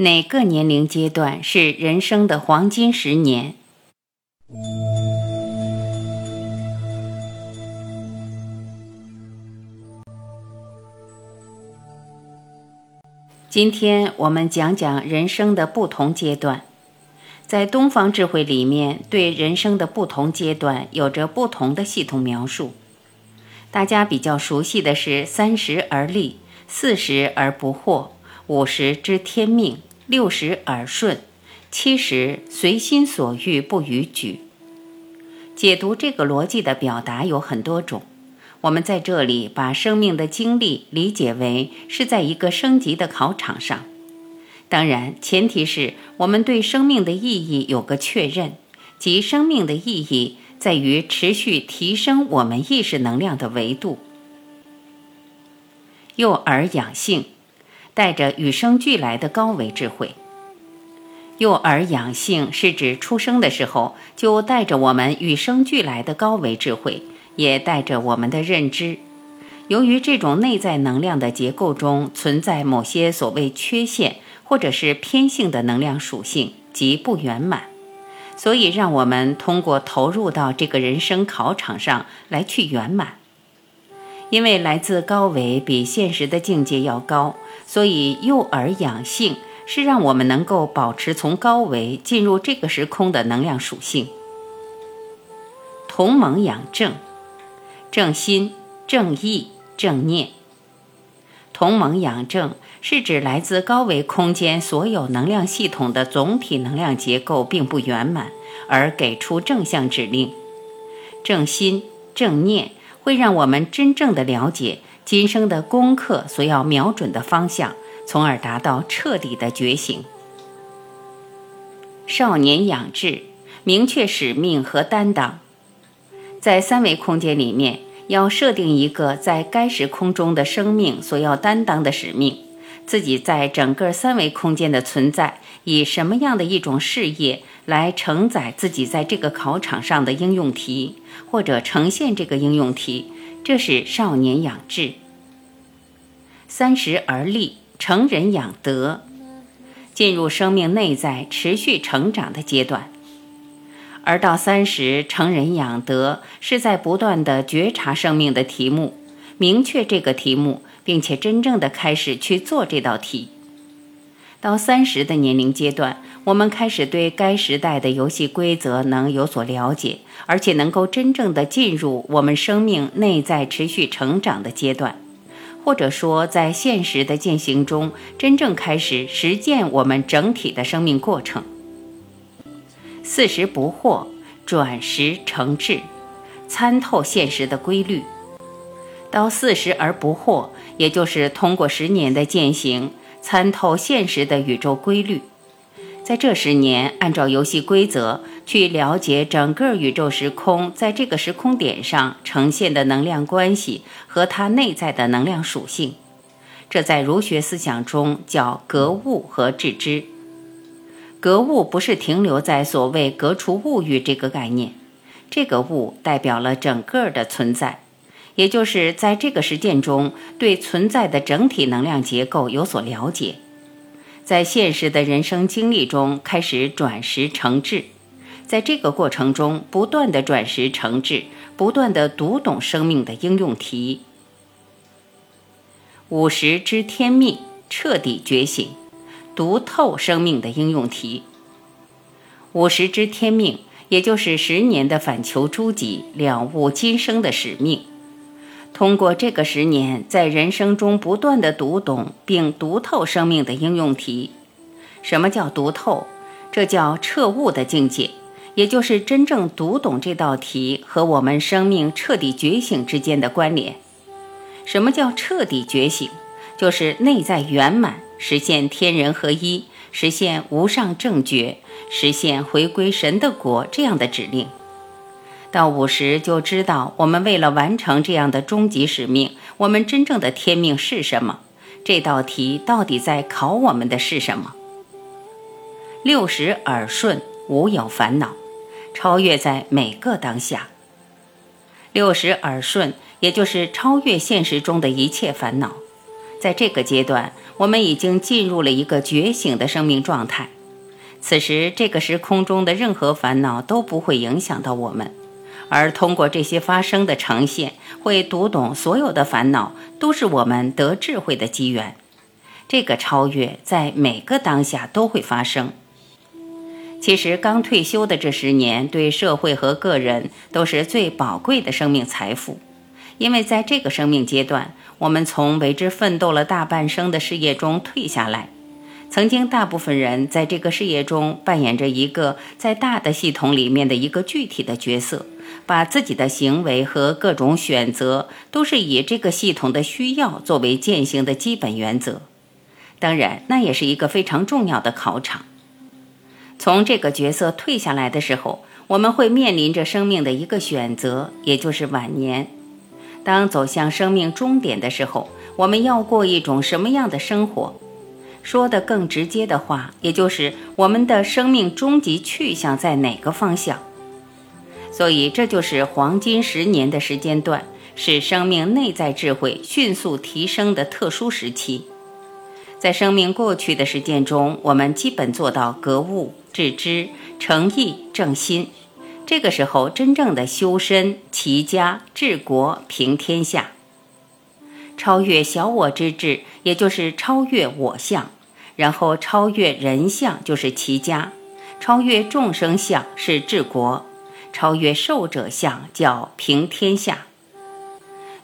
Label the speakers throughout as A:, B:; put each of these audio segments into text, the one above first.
A: 哪个年龄阶段是人生的黄金十年？今天我们讲讲人生的不同阶段。在东方智慧里面，对人生的不同阶段有着不同的系统描述。大家比较熟悉的是“三十而立，四十而不惑，五十知天命，六十耳顺，七十随心所欲不逾矩”。解读这个逻辑的表达有很多种。我们在这里把生命的经历理解为是在一个升级的考场上，当然前提是我们对生命的意义有个确认，即生命的意义在于持续提升我们意识能量的维度。幼儿养性，带着与生俱来的高维智慧。幼儿养性是指出生的时候就带着我们与生俱来的高维智慧。也带着我们的认知。由于这种内在能量的结构中存在某些所谓缺陷或者是偏性的能量属性及不圆满，所以让我们通过投入到这个人生考场上来去圆满。因为来自高维比现实的境界要高，所以诱饵养性是让我们能够保持从高维进入这个时空的能量属性。同盟养正。正心、正意、正念，同盟养正是指来自高维空间所有能量系统的总体能量结构并不圆满，而给出正向指令。正心、正念会让我们真正的了解今生的功课所要瞄准的方向，从而达到彻底的觉醒。少年养志，明确使命和担当。在三维空间里面，要设定一个在该时空中的生命所要担当的使命，自己在整个三维空间的存在，以什么样的一种事业来承载自己在这个考场上的应用题，或者呈现这个应用题，这是少年养志。三十而立，成人养德，进入生命内在持续成长的阶段。而到三十成人养德，是在不断的觉察生命的题目，明确这个题目，并且真正的开始去做这道题。到三十的年龄阶段，我们开始对该时代的游戏规则能有所了解，而且能够真正的进入我们生命内在持续成长的阶段，或者说在现实的践行中，真正开始实践我们整体的生命过程。四十不惑，转时成智，参透现实的规律。到四十而不惑，也就是通过十年的践行，参透现实的宇宙规律。在这十年，按照游戏规则去了解整个宇宙时空，在这个时空点上呈现的能量关系和它内在的能量属性。这在儒学思想中叫格物和致知。格物不是停留在所谓格除物欲这个概念，这个物代表了整个的存在，也就是在这个实践中对存在的整体能量结构有所了解，在现实的人生经历中开始转识成智，在这个过程中不断的转识成智，不断的读懂生命的应用题，五十知天命，彻底觉醒。读透生命的应用题，五十知天命，也就是十年的反求诸己，了悟今生的使命。通过这个十年，在人生中不断的读懂并读透生命的应用题。什么叫读透？这叫彻悟的境界，也就是真正读懂这道题和我们生命彻底觉醒之间的关联。什么叫彻底觉醒？就是内在圆满。实现天人合一，实现无上正觉，实现回归神的国这样的指令。到五十就知道，我们为了完成这样的终极使命，我们真正的天命是什么？这道题到底在考我们的是什么？六十耳顺，无有烦恼，超越在每个当下。六十耳顺，也就是超越现实中的一切烦恼。在这个阶段，我们已经进入了一个觉醒的生命状态。此时，这个时空中的任何烦恼都不会影响到我们。而通过这些发生的呈现，会读懂所有的烦恼都是我们得智慧的机缘。这个超越在每个当下都会发生。其实刚退休的这十年，对社会和个人都是最宝贵的生命财富，因为在这个生命阶段，我们从为之奋斗了大半生的事业中退下来。曾经，大部分人在这个事业中扮演着一个在大的系统里面的一个具体的角色，把自己的行为和各种选择都是以这个系统的需要作为践行的基本原则。当然，那也是一个非常重要的考场。从这个角色退下来的时候，我们会面临着生命的一个选择，也就是晚年。当走向生命终点的时候，我们要过一种什么样的生活？说的更直接的话，也就是我们的生命终极去向在哪个方向。所以，这就是黄金十年的时间段，是生命内在智慧迅速提升的特殊时期。在生命过去的实践中，我们基本做到格物、致知、诚意、正心。这个时候，真正的修身、齐家、治国、平天下。超越小我之智，也就是超越我相，然后超越人相，就是齐家；超越众生相是治国；超越寿者相叫平天下。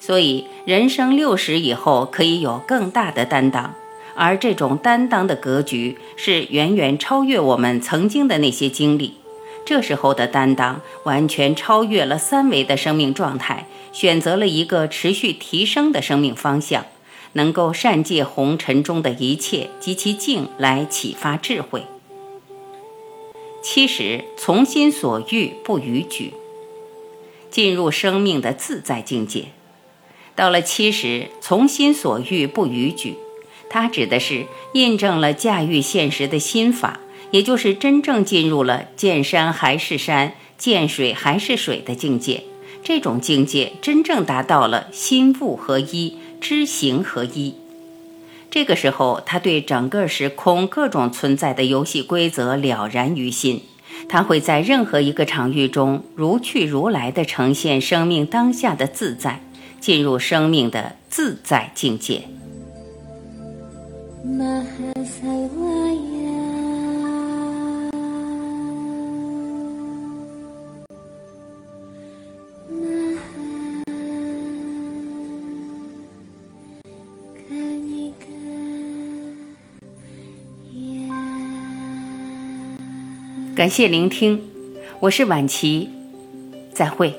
A: 所以，人生六十以后可以有更大的担当，而这种担当的格局是远远超越我们曾经的那些经历。这时候的担当完全超越了三维的生命状态，选择了一个持续提升的生命方向，能够善借红尘中的一切及其境来启发智慧。七十，从心所欲不逾矩，进入生命的自在境界。到了七十，从心所欲不逾矩，它指的是印证了驾驭现实的心法。也就是真正进入了见山还是山，见水还是水的境界。这种境界真正达到了心物合一、知行合一。这个时候，他对整个时空各种存在的游戏规则了然于心。他会在任何一个场域中如去如来的呈现生命当下的自在，进入生命的自在境界。感谢聆听，我是晚琪，再会。